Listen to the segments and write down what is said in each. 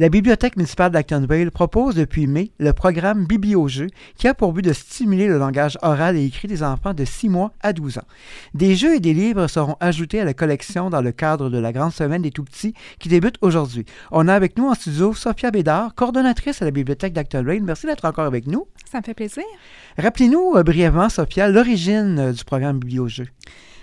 La Bibliothèque municipale d'Actonville propose depuis mai le programme Bibliojeux qui a pour but de stimuler le langage oral et écrit des enfants de 6 mois à 12 ans. Des jeux et des livres seront ajoutés à la collection dans le cadre de la Grande Semaine des Tout-Petits qui débute aujourd'hui. On a avec nous en studio Sophia Bédard, coordonnatrice à la Bibliothèque d'Actonville. Merci d'être encore avec nous. Ça me fait plaisir. Rappelez-nous euh, brièvement, Sophia, l'origine euh, du programme Bibliojeux.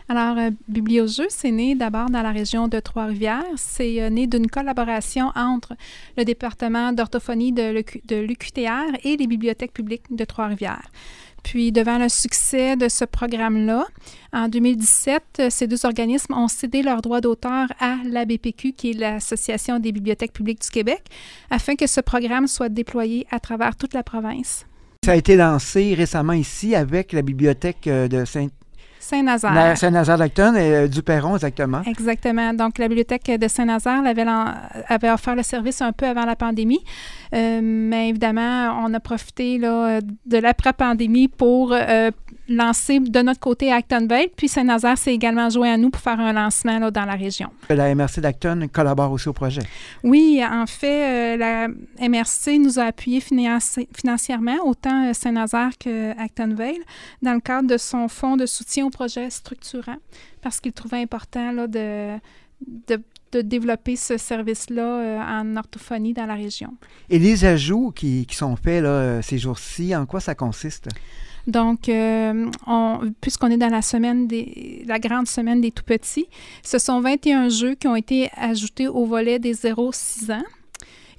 Alors, euh, c'est né d'abord dans la région de Trois-Rivières. C'est euh, né d'une collaboration entre le département d'orthophonie de l'UQTR et les bibliothèques publiques de Trois-Rivières. Puis, devant le succès de ce programme-là, en 2017, euh, ces deux organismes ont cédé leurs droits d'auteur à l'ABPQ, qui est l'Association des bibliothèques publiques du Québec, afin que ce programme soit déployé à travers toute la province. Ça a été lancé récemment ici avec la bibliothèque de Saint Saint-Nazaire. Saint-Nazaire d'Acton et euh, du Perron, exactement. Exactement. Donc, la bibliothèque de Saint-Nazaire avait, avait, offert le service un peu avant la pandémie. Euh, mais évidemment, on a profité là, de l'après-pandémie pour euh, lancer de notre côté Actonville. Puis Saint-Nazaire s'est également joué à nous pour faire un lancement là, dans la région. La MRC d'Acton collabore aussi au projet. Oui, en fait, euh, la MRC nous a appuyés financièrement, autant Saint-Nazaire que Actonville, dans le cadre de son fonds de soutien au projet structurant, parce qu'il trouvait important là, de, de de développer ce service-là euh, en orthophonie dans la région. Et les ajouts qui, qui sont faits là, euh, ces jours-ci, en quoi ça consiste? Donc, euh, puisqu'on est dans la semaine des, la grande semaine des tout-petits, ce sont 21 jeux qui ont été ajoutés au volet des 0-6 ans.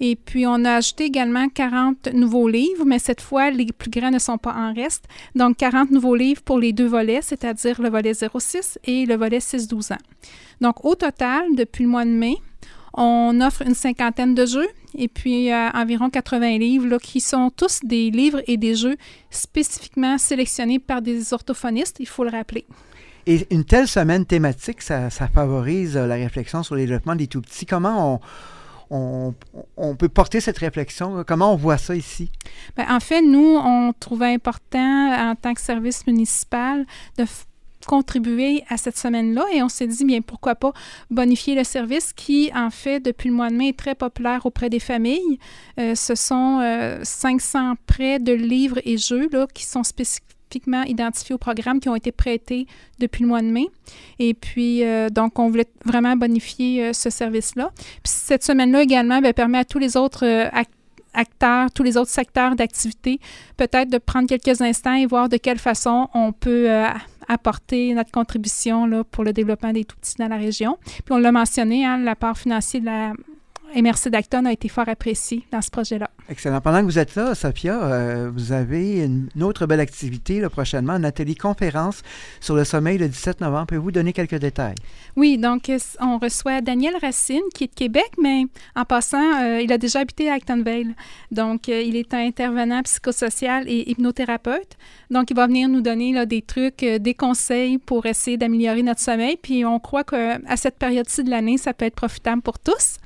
Et puis, on a ajouté également 40 nouveaux livres, mais cette fois, les plus grands ne sont pas en reste. Donc, 40 nouveaux livres pour les deux volets, c'est-à-dire le volet 0-6 et le volet 6-12 ans. Donc, au total, depuis le mois de mai, on offre une cinquantaine de jeux et puis euh, environ 80 livres là, qui sont tous des livres et des jeux spécifiquement sélectionnés par des orthophonistes, il faut le rappeler. Et une telle semaine thématique, ça, favorise euh, la réflexion sur le développement des tout-petits. Comment on, on, peut porter cette réflexion? Comment on voit ça ici? Bien, en fait, nous, on trouvait important, en tant que service municipal, de contribuer à cette semaine-là et on s'est dit, bien, pourquoi pas bonifier le service qui, en fait, depuis le mois de mai, est très populaire auprès des familles. Euh, ce sont 500 euh, prêts de livres et jeux là, qui sont spécifiquement identifiés au programme qui ont été prêtés depuis le mois de mai. Et puis, euh, donc, on voulait vraiment bonifier ce service-là. Puis cette semaine-là également bien, permet à tous les autres acteurs, tous les autres secteurs d'activité, peut-être de prendre quelques instants et voir de quelle façon on peut apporter notre contribution là, pour le développement des tout-petits dans la région. Puis on l'a mentionné, hein, l'apport financier de la MRC d'Acton a été fort apprécié dans ce projet-là. Excellent. Pendant que vous êtes là, Sophia, euh, vous avez une, autre belle activité prochainement, un atelier conférence sur le sommeil le 17 novembre. Pouvez-vous donner quelques détails? Oui, donc euh, on reçoit Daniel Racine, qui est de Québec, mais en passant, euh, il a déjà habité à Actonville. Donc, il est un intervenant psychosocial et hypnothérapeute. Donc, il va venir nous donner des trucs, des conseils pour essayer d'améliorer notre sommeil. Puis, on croit qu'à cette période-ci de l'année, ça peut être profitable pour tous.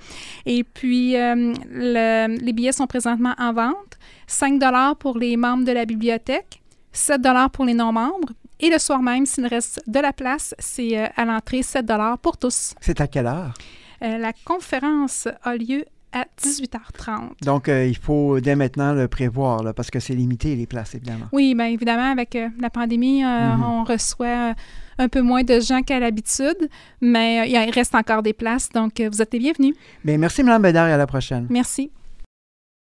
Et puis, les billets sont présents en vente. 5 pour les membres de la bibliothèque, 7 pour les non-membres. Et le soir même, s'il reste de la place, c'est euh, à l'entrée 7 pour tous. C'est à quelle heure? Euh, la conférence a lieu à 18h30. Donc, euh, il faut dès maintenant le prévoir, parce que c'est limité les places, évidemment. Oui, bien évidemment, avec la pandémie, mm-hmm. on reçoit un peu moins de gens qu'à l'habitude, mais il reste encore des places, donc vous êtes les bienvenus. Bien, merci, Mme Bédard, et à la prochaine. Merci.